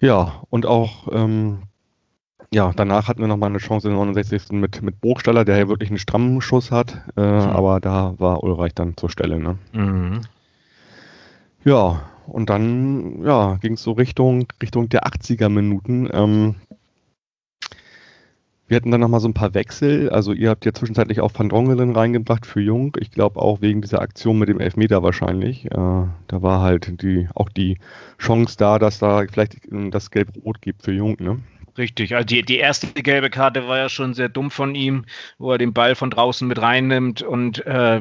ja, und auch, ähm, ja, danach hatten wir nochmal eine Chance in der 69. mit, mit Burgstaller, der ja wirklich einen strammen Schuss hat, äh, mhm. aber da war Ulreich dann zur Stelle. Ne? Mhm. Ja, und dann ja, ging es so Richtung, Richtung der 80er Minuten. Ähm, wir hatten dann nochmal so ein paar Wechsel. Also ihr habt ja zwischenzeitlich auch Van Drongelen reingebracht für Jung. Ich glaube auch wegen dieser Aktion mit dem Elfmeter wahrscheinlich. Äh, da war halt die, auch die Chance da, dass da vielleicht das Gelb-Rot gibt für Jung, ne? Richtig, also die, die erste gelbe Karte war ja schon sehr dumm von ihm, wo er den Ball von draußen mit reinnimmt und äh,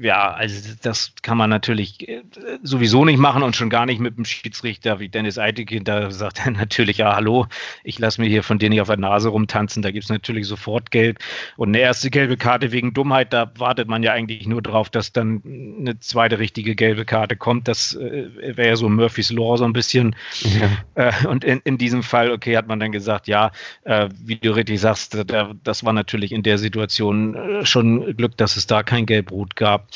ja, also das kann man natürlich äh, sowieso nicht machen und schon gar nicht mit dem Schiedsrichter wie Dennis Eitekin, da sagt er natürlich, ja hallo, ich lasse mir hier von dir nicht auf der Nase rumtanzen, da gibt es natürlich sofort gelb und eine erste gelbe Karte wegen Dummheit, da wartet man ja eigentlich nur drauf, dass dann eine zweite richtige gelbe Karte kommt, das äh, wäre ja so Murphys Law so ein bisschen. Ja. äh, und in, in diesem Fall, okay, hat man dann gesagt, gesagt, ja, äh, wie du richtig sagst, da, das war natürlich in der Situation äh, schon Glück, dass es da kein Gelbrot gab.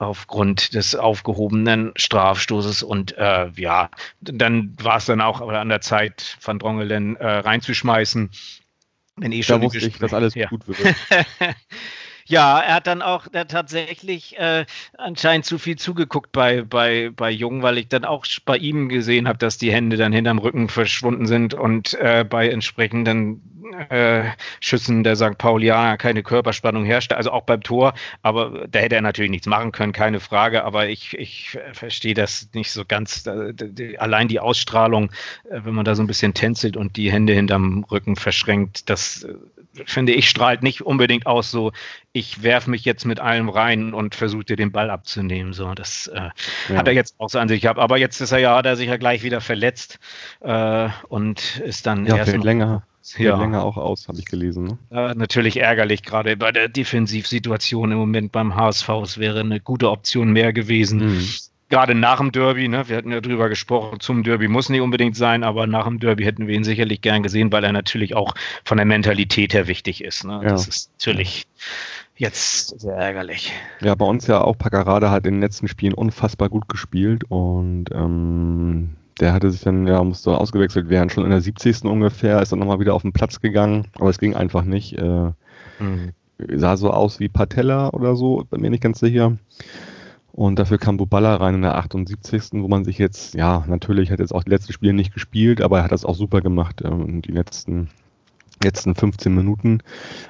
aufgrund des aufgehobenen Strafstoßes und äh, ja, dann war es dann auch an der Zeit, Van Drongelen äh, reinzuschmeißen. Wenn eh schon da wusste ich, dass alles ja. gut wird. Ja, er hat dann auch tatsächlich äh, anscheinend zu viel zugeguckt bei, bei, bei Jung, weil ich dann auch bei ihm gesehen habe, dass die Hände dann hinterm Rücken verschwunden sind und äh, bei entsprechenden äh, Schüssen der St. Paulianer keine Körperspannung herrschte, also auch beim Tor. Aber da hätte er natürlich nichts machen können, keine Frage. Aber ich, ich verstehe das nicht so ganz. Allein die Ausstrahlung, äh, wenn man da so ein bisschen tänzelt und die Hände hinterm Rücken verschränkt, das äh, finde ich, strahlt nicht unbedingt aus, so ich werfe mich jetzt mit allem rein und versuche dir den Ball abzunehmen. So, das äh, ja. hat er jetzt auch so an sich gehabt. Aber jetzt ist er ja, hat er sich ja gleich wieder verletzt äh, und ist dann ja, erst länger. Ja. länger auch aus, habe ich gelesen. Ne? Äh, natürlich ärgerlich, gerade bei der Defensivsituation im Moment beim HSV. Es wäre eine gute Option mehr gewesen. Mhm gerade nach dem Derby, ne, wir hatten ja drüber gesprochen, zum Derby muss nicht unbedingt sein, aber nach dem Derby hätten wir ihn sicherlich gern gesehen, weil er natürlich auch von der Mentalität her wichtig ist. Ne? Ja. Das ist natürlich jetzt sehr ärgerlich. Ja, bei uns ja auch Paccarada hat in den letzten Spielen unfassbar gut gespielt und ähm, der hatte sich dann, ja, musste ausgewechselt werden, schon in der 70. ungefähr, ist dann nochmal wieder auf den Platz gegangen, aber es ging einfach nicht. Äh, mhm. Sah so aus wie Patella oder so, bei mir nicht ganz sicher. Und dafür kam Buballa rein in der 78. wo man sich jetzt, ja, natürlich hat jetzt auch die letzten Spiele nicht gespielt, aber er hat das auch super gemacht, ähm, die letzten, letzten 15 Minuten.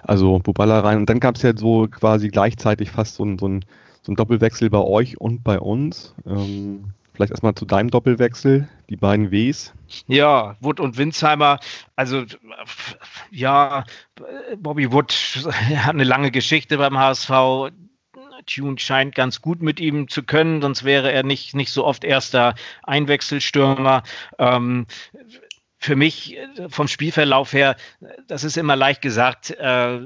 Also Buballa rein. Und dann gab es ja so quasi gleichzeitig fast so ein, so ein, so ein Doppelwechsel bei euch und bei uns. Ähm, vielleicht erstmal zu deinem Doppelwechsel, die beiden Ws. Ja, Wood und Winsheimer, also ja, Bobby Wood hat eine lange Geschichte beim HSV Tune scheint ganz gut mit ihm zu können, sonst wäre er nicht, nicht so oft erster Einwechselstürmer. Ähm, für mich äh, vom Spielverlauf her, das ist immer leicht gesagt, äh,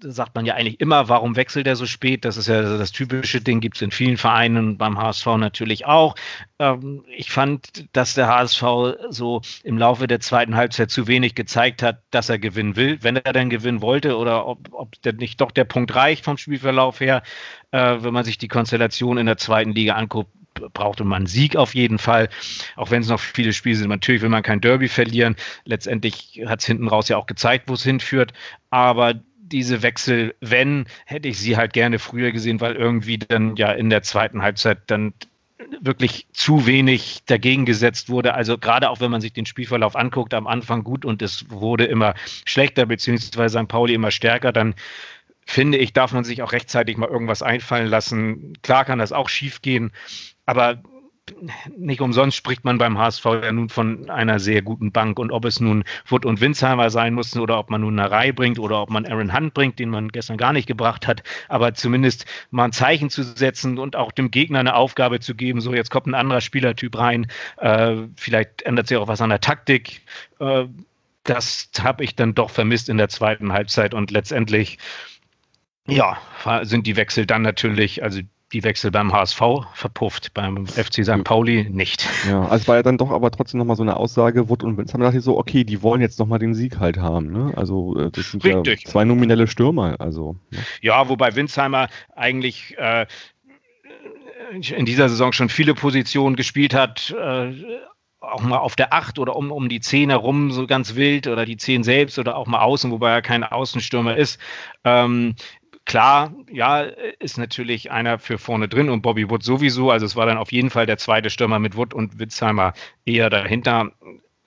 sagt man ja eigentlich immer, warum wechselt er so spät? Das ist ja das typische Ding, gibt es in vielen Vereinen, beim HSV natürlich auch. Ähm, ich fand, dass der HSV so im Laufe der zweiten Halbzeit zu wenig gezeigt hat, dass er gewinnen will, wenn er denn gewinnen wollte oder ob, ob der nicht doch der Punkt reicht vom Spielverlauf her. Äh, wenn man sich die Konstellation in der zweiten Liga anguckt, brauchte man einen Sieg auf jeden Fall, auch wenn es noch viele Spiele sind. Natürlich will man kein Derby verlieren. Letztendlich hat es hinten raus ja auch gezeigt, wo es hinführt. Aber diese Wechsel, wenn, hätte ich sie halt gerne früher gesehen, weil irgendwie dann ja in der zweiten Halbzeit dann wirklich zu wenig dagegen gesetzt wurde. Also gerade auch wenn man sich den Spielverlauf anguckt, am Anfang gut und es wurde immer schlechter, beziehungsweise St. Pauli immer stärker, dann finde ich, darf man sich auch rechtzeitig mal irgendwas einfallen lassen. Klar kann das auch schief gehen, aber nicht umsonst spricht man beim HSV ja nun von einer sehr guten Bank. Und ob es nun Wood und Winsheimer sein mussten oder ob man nun eine Reihe bringt oder ob man Aaron Hunt bringt, den man gestern gar nicht gebracht hat, aber zumindest mal ein Zeichen zu setzen und auch dem Gegner eine Aufgabe zu geben, so jetzt kommt ein anderer Spielertyp rein, äh, vielleicht ändert sich auch was an der Taktik. Äh, das habe ich dann doch vermisst in der zweiten Halbzeit. Und letztendlich ja, sind die Wechsel dann natürlich, also die Wechsel beim HSV verpufft, beim FC St. Pauli nicht. Ja, also war ja dann doch aber trotzdem nochmal so eine Aussage, Wood und Vince haben gedacht, so, okay, die wollen jetzt nochmal den Sieg halt haben. Ne? Also äh, das sind Richtig. ja zwei nominelle Stürmer. Also, ne? Ja, wobei Winsheimer eigentlich äh, in dieser Saison schon viele Positionen gespielt hat, äh, auch mal auf der 8 oder um, um die 10 herum so ganz wild oder die 10 selbst oder auch mal außen, wobei er kein Außenstürmer ist. Ähm, Klar, ja, ist natürlich einer für vorne drin und Bobby Wood sowieso. Also es war dann auf jeden Fall der zweite Stürmer mit Wood und Witzheimer eher dahinter.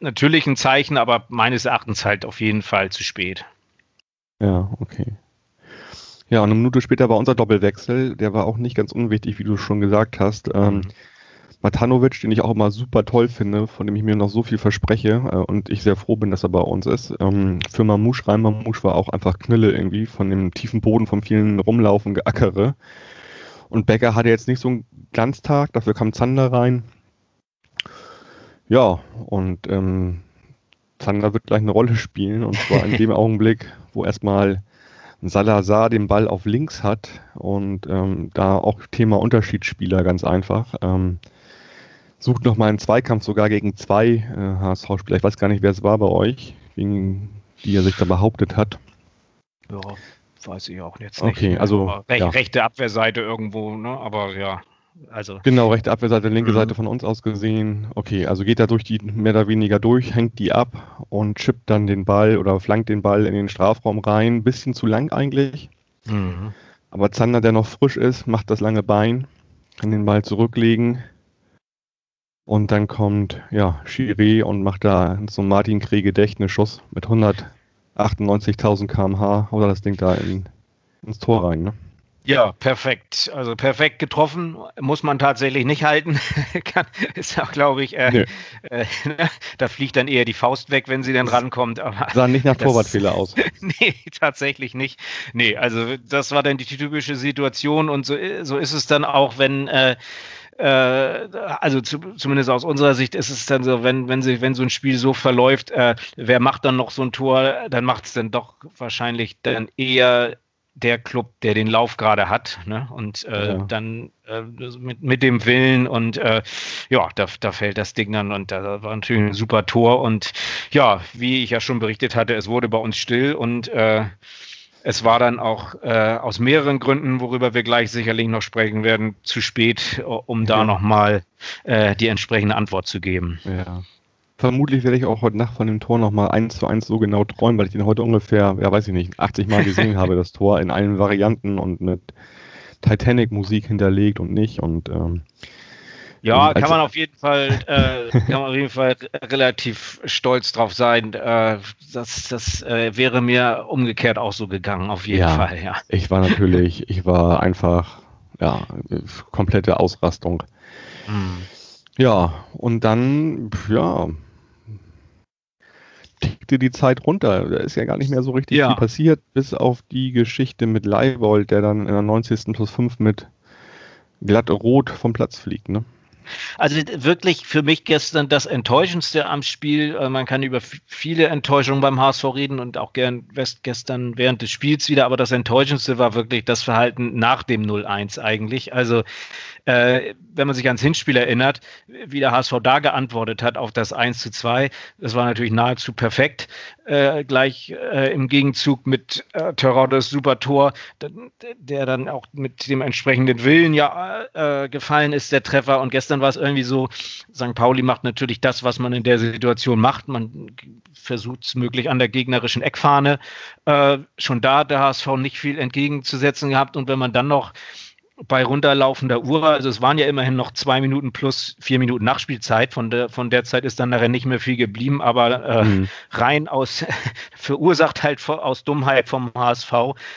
Natürlich ein Zeichen, aber meines Erachtens halt auf jeden Fall zu spät. Ja, okay. Ja, und eine Minute später war unser Doppelwechsel. Der war auch nicht ganz unwichtig, wie du schon gesagt hast. Ähm, mhm. Matanovic, den ich auch immer super toll finde, von dem ich mir noch so viel verspreche äh, und ich sehr froh bin, dass er bei uns ist. Ähm, für Mamouche rein, Mamouche war auch einfach Knille irgendwie von dem tiefen Boden, von vielen Rumlaufen, Geackere. Und Becker hatte jetzt nicht so einen Glanztag, dafür kam Zander rein. Ja, und ähm, Zander wird gleich eine Rolle spielen und zwar in dem Augenblick, wo erstmal Salazar den Ball auf links hat und ähm, da auch Thema Unterschiedsspieler ganz einfach. Ähm, sucht nochmal einen Zweikampf sogar gegen zwei äh, HSV-Spieler. Ich weiß gar nicht, wer es war bei euch, gegen die er sich da behauptet hat. Ja. weiß ich auch jetzt nicht. Okay, also Rech, ja. rechte Abwehrseite irgendwo, ne? aber ja. Also. Genau, rechte Abwehrseite, linke mhm. Seite von uns aus gesehen. Okay, also geht er durch die mehr oder weniger durch, hängt die ab und chippt dann den Ball oder flankt den Ball in den Strafraum rein. Bisschen zu lang eigentlich. Mhm. Aber Zander, der noch frisch ist, macht das lange Bein, kann den Ball zurücklegen. Und dann kommt ja Chiré und macht da so einen Martin Krieg Gedächtnisschuss mit 198.000 km/h oder das Ding da in, ins Tor rein. Ne? Ja, perfekt. Also perfekt getroffen muss man tatsächlich nicht halten. ist auch, glaube ich, äh, äh, da fliegt dann eher die Faust weg, wenn sie dann rankommt. Aber Sah nicht nach Torwartfehler aus. nee, tatsächlich nicht. Nee, also das war dann die typische Situation und so, so ist es dann auch, wenn äh also zu, zumindest aus unserer Sicht ist es dann so, wenn, wenn, sich, wenn so ein Spiel so verläuft, äh, wer macht dann noch so ein Tor, dann macht es dann doch wahrscheinlich dann eher der Club, der den Lauf gerade hat. Ne? Und äh, ja. dann äh, mit, mit dem Willen und äh, ja, da, da fällt das Ding dann und da war natürlich ein super Tor. Und ja, wie ich ja schon berichtet hatte, es wurde bei uns still und äh, es war dann auch äh, aus mehreren Gründen, worüber wir gleich sicherlich noch sprechen werden, zu spät, um da ja. nochmal äh, die entsprechende Antwort zu geben. Ja vermutlich werde ich auch heute Nacht von dem Tor nochmal eins zu eins so genau träumen, weil ich den heute ungefähr, ja weiß ich nicht, 80 Mal gesehen habe, das Tor in allen Varianten und mit Titanic-Musik hinterlegt und nicht und ähm, ja, kann man auf jeden Fall, äh, kann man auf jeden Fall relativ stolz drauf sein. Äh, das das äh, wäre mir umgekehrt auch so gegangen, auf jeden ja, Fall, ja. Ich war natürlich, ich war einfach, ja, komplette Ausrastung. Hm. Ja, und dann, ja, tickte die Zeit runter. Da ist ja gar nicht mehr so richtig ja. viel passiert, bis auf die Geschichte mit Leibold, der dann in der 90. plus 5 mit glatt rot vom Platz fliegt. Ne? Also wirklich für mich gestern das Enttäuschendste am Spiel. Äh, man kann über viele Enttäuschungen beim HSV reden und auch gern gestern während des Spiels wieder, aber das Enttäuschendste war wirklich das Verhalten nach dem 0-1 eigentlich. Also äh, wenn man sich ans Hinspiel erinnert, wie der HSV da geantwortet hat auf das 1 zu 2, das war natürlich nahezu perfekt. Äh, gleich äh, im Gegenzug mit äh, Teroddes super Tor, der dann auch mit dem entsprechenden Willen ja äh, gefallen ist, der Treffer. Und gestern war es irgendwie so, St. Pauli macht natürlich das, was man in der Situation macht. Man versucht es möglich an der gegnerischen Eckfahne. Äh, schon da hat der HSV nicht viel entgegenzusetzen gehabt. Und wenn man dann noch bei runterlaufender Uhr, also es waren ja immerhin noch zwei Minuten plus vier Minuten Nachspielzeit, von der, von der Zeit ist dann nachher nicht mehr viel geblieben, aber äh, mhm. rein aus, verursacht halt aus Dummheit vom HSV,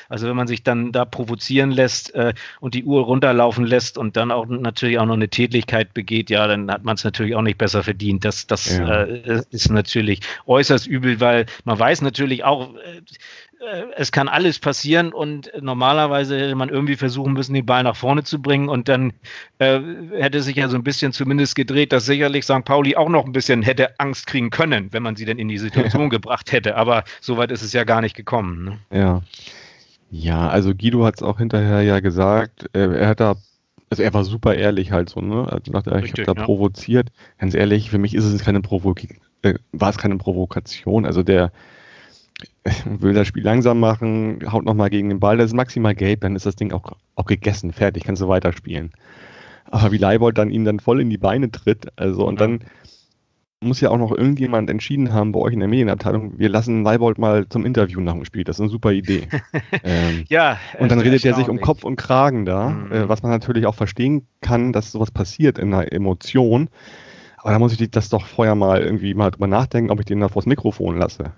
also wenn man sich dann da provozieren lässt äh, und die Uhr runterlaufen lässt und dann auch natürlich auch noch eine Tätigkeit begeht, ja, dann hat man es natürlich auch nicht besser verdient. Das, das ja. äh, ist natürlich äußerst übel, weil man weiß natürlich auch, äh, es kann alles passieren und normalerweise hätte man irgendwie versuchen müssen, den Ball nach vorne zu bringen und dann äh, hätte sich ja so ein bisschen zumindest gedreht, dass sicherlich St. Pauli auch noch ein bisschen hätte Angst kriegen können, wenn man sie denn in die Situation gebracht hätte. Aber soweit ist es ja gar nicht gekommen. Ne? Ja. Ja, also Guido hat es auch hinterher ja gesagt, er, er, hat da, also er war super ehrlich halt so, ne? Also dachte, ich habe da ja. provoziert. Ganz ehrlich, für mich ist es keine Provokation, äh, war es keine Provokation. Also der will das Spiel langsam machen, haut nochmal gegen den Ball, das ist maximal gelb, dann ist das Ding auch, auch gegessen, fertig, kannst du weiterspielen. Aber wie Leibold dann ihn dann voll in die Beine tritt, also und ja. dann muss ja auch noch irgendjemand entschieden haben bei euch in der Medienabteilung, wir lassen Leibold mal zum Interview nach dem Spiel. Das ist eine super Idee. ähm, ja. Und dann redet er sich um Kopf und Kragen da, mhm. äh, was man natürlich auch verstehen kann, dass sowas passiert in einer Emotion. Aber da muss ich das doch vorher mal irgendwie mal drüber nachdenken, ob ich den da vors Mikrofon lasse.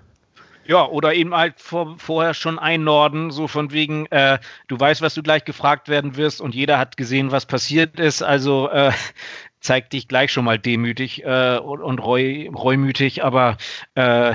Ja, oder eben halt vor, vorher schon einnorden, so von wegen, äh, du weißt, was du gleich gefragt werden wirst und jeder hat gesehen, was passiert ist. Also äh, zeig dich gleich schon mal demütig äh, und, und reu, reumütig, aber äh,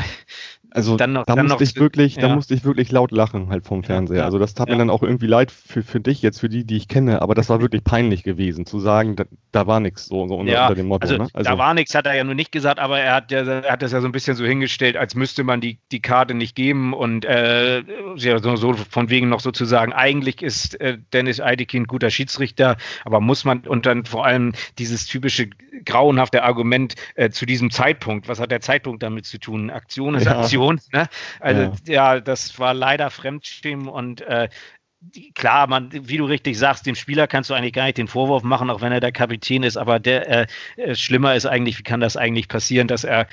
also dann noch, da dann musste noch, ich wirklich, ja. da musste ich wirklich laut lachen halt vom Fernseher. Ja, also das tat ja. mir dann auch irgendwie leid für, für dich jetzt, für die, die ich kenne, aber das war wirklich peinlich gewesen, zu sagen, da, da war nichts so, so unter, unter, dem Motto. Also, ne? also, da war nichts, hat er ja nur nicht gesagt, aber er hat, ja, er hat das ja so ein bisschen so hingestellt, als müsste man die, die Karte nicht geben und äh, so, so, von wegen noch sozusagen, eigentlich ist äh, Dennis Eidekin guter Schiedsrichter, aber muss man und dann vor allem dieses typische grauenhafte Argument äh, zu diesem Zeitpunkt, was hat der Zeitpunkt damit zu tun? Aktion ist Aktion Situation. Ne? Also ja. ja. das war leider Fremdschämen und äh, klar, man, wie du richtig sagst, dem Spieler kannst du eigentlich gar nicht den Vorwurf machen, auch wenn er der Kapitän ist, aber der äh, äh schlimmer ist eigentlich, wie kann das eigentlich passieren, dass er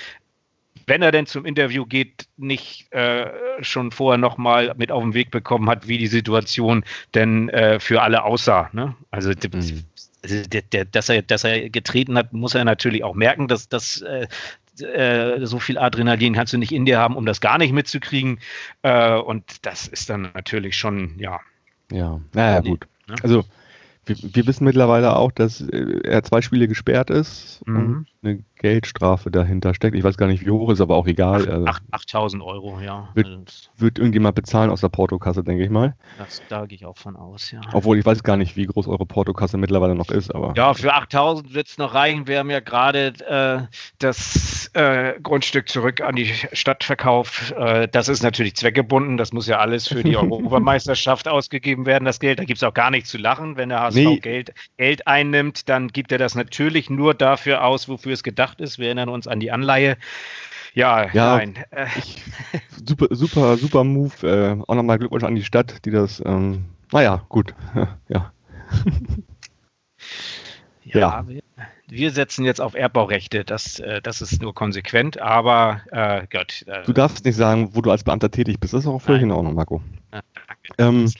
wenn er denn zum Interview geht, nicht äh, schon vorher nochmal mit auf den Weg bekommen hat, wie die Situation denn äh, für alle aussah. Ne? Also mhm. der, der, dass, er, dass er getreten hat, muss er natürlich auch merken, dass, dass äh, äh, so viel Adrenalin kannst du nicht in dir haben, um das gar nicht mitzukriegen. Äh, und das ist dann natürlich schon, ja. Ja, naja, gut. Ne? Also wir, wir, wissen mittlerweile auch, dass äh, er zwei Spiele gesperrt ist mhm. Eine Geldstrafe dahinter steckt. Ich weiß gar nicht, wie hoch ist, aber auch egal. 8000 also Euro, ja. Wird, also wird irgendjemand bezahlen aus der Portokasse, denke ich mal. Das, da gehe ich auch von aus, ja. Obwohl ich weiß gar nicht, wie groß eure Portokasse mittlerweile noch ist. aber Ja, für 8000 wird es noch reichen. Wir haben ja gerade äh, das äh, Grundstück zurück an die Stadt verkauft. Äh, das ist natürlich zweckgebunden. Das muss ja alles für die Europameisterschaft ausgegeben werden, das Geld. Da gibt es auch gar nichts zu lachen. Wenn der HSV nee. Geld, Geld einnimmt, dann gibt er das natürlich nur dafür aus, wofür es gedacht ist. Wir erinnern uns an die Anleihe. Ja, ja nein. Ich, super, super, super Move. Äh, auch nochmal Glückwunsch an die Stadt, die das, ähm, naja, gut. ja. ja. ja. Wir, wir, setzen jetzt auf Erbbaurechte. Das, äh, das ist nur konsequent, aber äh, Gott. Äh, du darfst nicht sagen, wo du als Beamter tätig bist. Das ist auch völlig in Ordnung, Marco. Ja, danke. Ähm,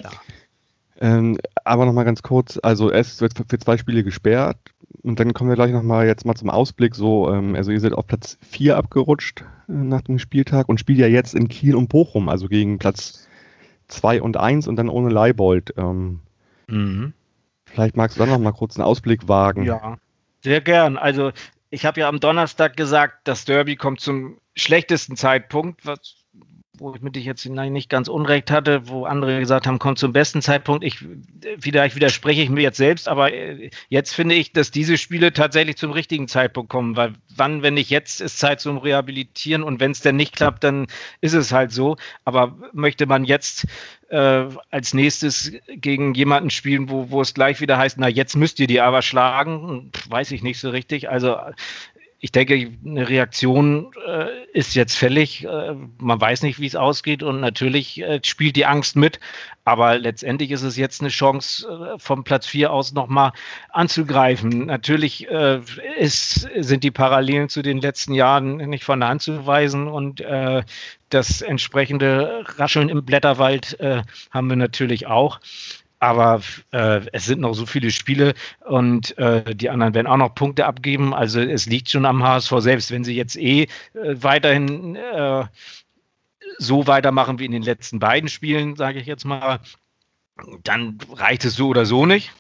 ähm, aber nochmal ganz kurz, also es wird für zwei Spiele gesperrt. Und dann kommen wir gleich nochmal jetzt mal zum Ausblick. So, ähm, also ihr seid auf Platz 4 abgerutscht äh, nach dem Spieltag und spielt ja jetzt in Kiel und Bochum, also gegen Platz 2 und 1 und dann ohne Leibold. Ähm, mhm. Vielleicht magst du dann nochmal kurz einen Ausblick wagen. Ja, sehr gern. Also ich habe ja am Donnerstag gesagt, das Derby kommt zum schlechtesten Zeitpunkt, was wo ich mit dich jetzt nicht ganz unrecht hatte, wo andere gesagt haben, kommt zum besten Zeitpunkt. Ich, vielleicht widerspreche ich mir jetzt selbst, aber äh, jetzt finde ich, dass diese Spiele tatsächlich zum richtigen Zeitpunkt kommen, weil wann, wenn nicht jetzt, ist Zeit zum Rehabilitieren und wenn es denn nicht klappt, dann ist es halt so. Aber möchte man jetzt äh, als nächstes gegen jemanden spielen, wo, wo es gleich wieder heißt, na jetzt müsst ihr die aber schlagen, weiß ich nicht so richtig. Also ich denke, eine Reaktion äh, ist jetzt fällig. Äh, man weiß nicht, wie es ausgeht und natürlich äh, spielt die Angst mit. Aber letztendlich ist es jetzt eine Chance, äh, vom Platz 4 aus nochmal anzugreifen. Natürlich äh, ist, sind die Parallelen zu den letzten Jahren nicht von der Hand zu weisen und äh, das entsprechende Rascheln im Blätterwald haben wir natürlich auch. Aber äh, es sind noch so viele Spiele und äh, die anderen werden auch noch Punkte abgeben. Also es liegt schon am HSV selbst. Wenn sie jetzt eh äh, weiterhin äh, so weitermachen wie in den letzten beiden Spielen, sage ich jetzt mal, dann reicht es so oder so nicht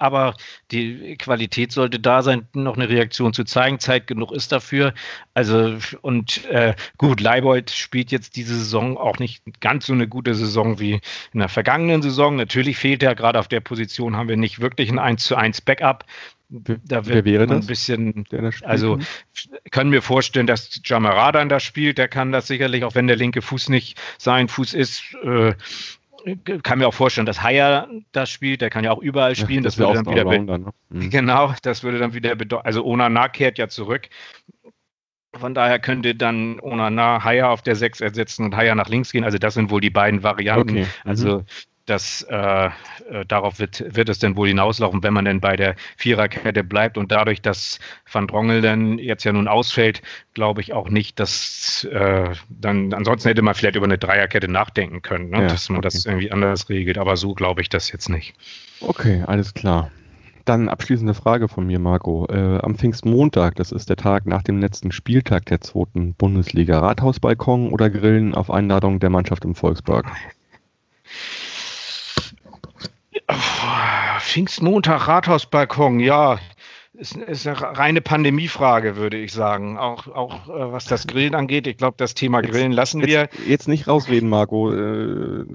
aber die Qualität sollte da sein, noch eine Reaktion zu zeigen. Zeit genug ist dafür. Also, und äh, gut, Leibold spielt jetzt diese Saison auch nicht ganz so eine gute Saison wie in der vergangenen Saison. Natürlich fehlt er, gerade auf der Position haben wir nicht wirklich ein 1 zu 1 Backup. Da wird Wer wäre das? ein bisschen, also können wir vorstellen, dass Jamara dann da spielt, der kann das sicherlich, auch wenn der linke Fuß nicht sein Fuß ist, äh, kann mir auch vorstellen, dass Haya das spielt, der kann ja auch überall spielen. Ja, das, das würde dann wieder ne? mhm. genau, das würde dann wieder bedeuten, also Onana kehrt ja zurück. Von daher könnte dann Onana Haya auf der 6 ersetzen und Haya nach links gehen. Also das sind wohl die beiden Varianten. Okay. Mhm. Also das, äh, äh, darauf wird, wird es dann wohl hinauslaufen, wenn man denn bei der Viererkette bleibt. Und dadurch, dass Van Drongel dann jetzt ja nun ausfällt, glaube ich auch nicht, dass äh, dann, ansonsten hätte man vielleicht über eine Dreierkette nachdenken können, ne? ja, dass man okay. das irgendwie anders regelt. Aber so glaube ich das jetzt nicht. Okay, alles klar. Dann abschließende Frage von mir, Marco. Äh, am Pfingstmontag, das ist der Tag nach dem letzten Spieltag der zweiten Bundesliga, Rathausbalkon oder Grillen auf Einladung der Mannschaft im Volkspark? Pfingstmontag, Rathausbalkon, ja, ist, ist eine reine Pandemiefrage, würde ich sagen. Auch, auch äh, was das Grillen angeht. Ich glaube, das Thema Grillen lassen wir. Jetzt, jetzt nicht rausreden, Marco. Äh,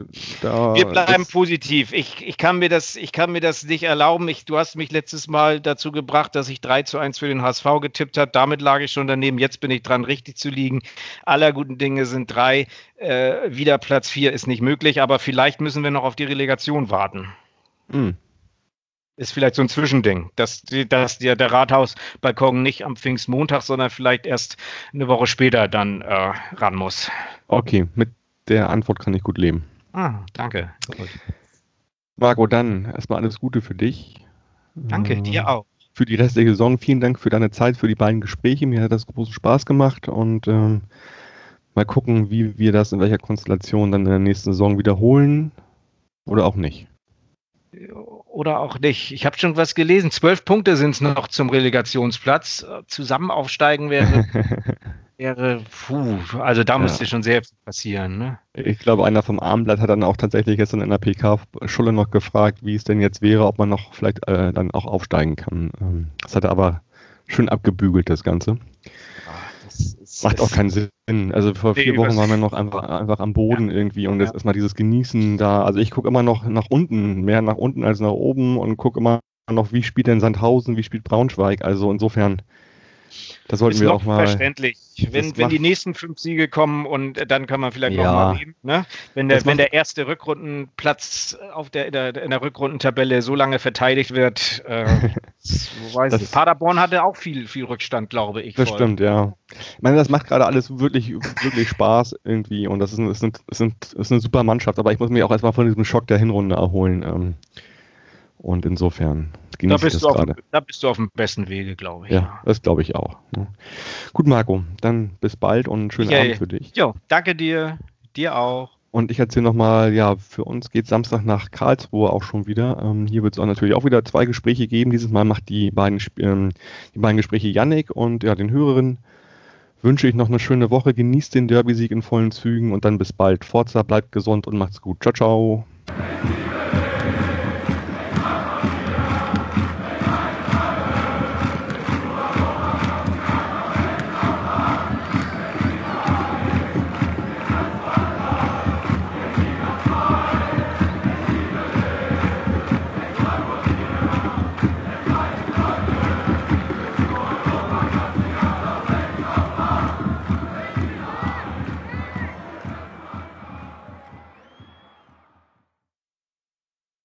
wir bleiben positiv. Ich, ich, kann mir das, ich kann mir das nicht erlauben. Ich, du hast mich letztes Mal dazu gebracht, dass ich 3 zu 1 für den HSV getippt habe. Damit lag ich schon daneben. Jetzt bin ich dran, richtig zu liegen. Aller guten Dinge sind drei. Äh, wieder Platz 4 ist nicht möglich, aber vielleicht müssen wir noch auf die Relegation warten. Hm. ist vielleicht so ein Zwischending, dass, dass der, der Rathausbalkon nicht am Pfingstmontag, sondern vielleicht erst eine Woche später dann äh, ran muss. Okay, mit der Antwort kann ich gut leben. Ah, danke. Marco, dann erstmal alles Gute für dich. Danke, äh, dir auch. Für die restliche Saison vielen Dank für deine Zeit, für die beiden Gespräche. Mir hat das großen Spaß gemacht und ähm, mal gucken, wie wir das in welcher Konstellation dann in der nächsten Saison wiederholen oder auch nicht oder auch nicht. Ich habe schon was gelesen. Zwölf Punkte sind es noch zum Relegationsplatz. Zusammen aufsteigen wäre, wäre puh, also da ja. müsste schon sehr viel passieren. Ne? Ich glaube, einer vom Abendblatt hat dann auch tatsächlich gestern in der PK-Schule noch gefragt, wie es denn jetzt wäre, ob man noch vielleicht äh, dann auch aufsteigen kann. Ähm, das hat er aber schön abgebügelt, das Ganze. Macht auch keinen Sinn. Also vor vier Wochen waren wir noch einfach, einfach am Boden ja. irgendwie und jetzt ja. erstmal dieses Genießen da. Also ich gucke immer noch nach unten, mehr nach unten als nach oben und gucke immer noch, wie spielt denn Sandhausen, wie spielt Braunschweig. Also insofern das sollten ist wir auch mal. Verständlich. Wenn, wenn die nächsten fünf Siege kommen und äh, dann kann man vielleicht ja. auch mal reden. Ne? Wenn, der, wenn der erste Rückrundenplatz auf der, in, der, in der Rückrundentabelle so lange verteidigt wird, äh, weiß das, ich. Paderborn hatte auch viel, viel Rückstand, glaube ich. Das voll. stimmt, ja. Ich meine, das macht gerade alles wirklich, wirklich Spaß irgendwie und das ist, ist, ist, ist, ist eine super Mannschaft, aber ich muss mich auch erstmal von diesem Schock der Hinrunde erholen. Ähm, und insofern da bist, du auf, da bist du auf dem besten Wege, glaube ich. Ja, das glaube ich auch. Ja. Gut, Marco, dann bis bald und einen schönen ja, Abend für dich. Jo, danke dir. Dir auch. Und ich erzähle nochmal, ja, für uns geht Samstag nach Karlsruhe auch schon wieder. Ähm, hier wird es auch natürlich auch wieder zwei Gespräche geben. Dieses Mal macht die beiden, ähm, die beiden Gespräche Yannick und ja, den Hörerinnen wünsche ich noch eine schöne Woche. Genießt den Derby-Sieg in vollen Zügen und dann bis bald. Forza, bleibt gesund und macht's gut. Ciao, ciao.